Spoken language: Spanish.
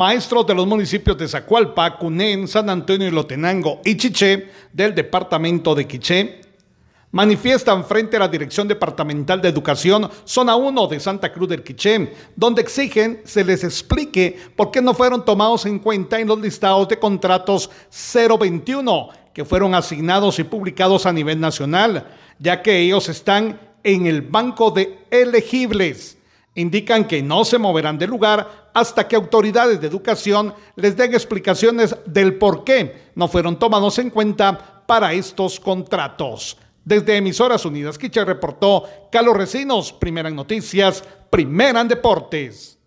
Maestros de los municipios de Zacualpa, Cunén, San Antonio y Lotenango y Chiché del departamento de Quiché manifiestan frente a la Dirección Departamental de Educación Zona 1 de Santa Cruz del Quiché, donde exigen se les explique por qué no fueron tomados en cuenta en los listados de contratos 021 que fueron asignados y publicados a nivel nacional, ya que ellos están en el banco de elegibles indican que no se moverán de lugar hasta que autoridades de educación les den explicaciones del por qué no fueron tomados en cuenta para estos contratos. Desde Emisoras Unidas Quiche reportó Carlos Recinos, primera en noticias, primera en deportes.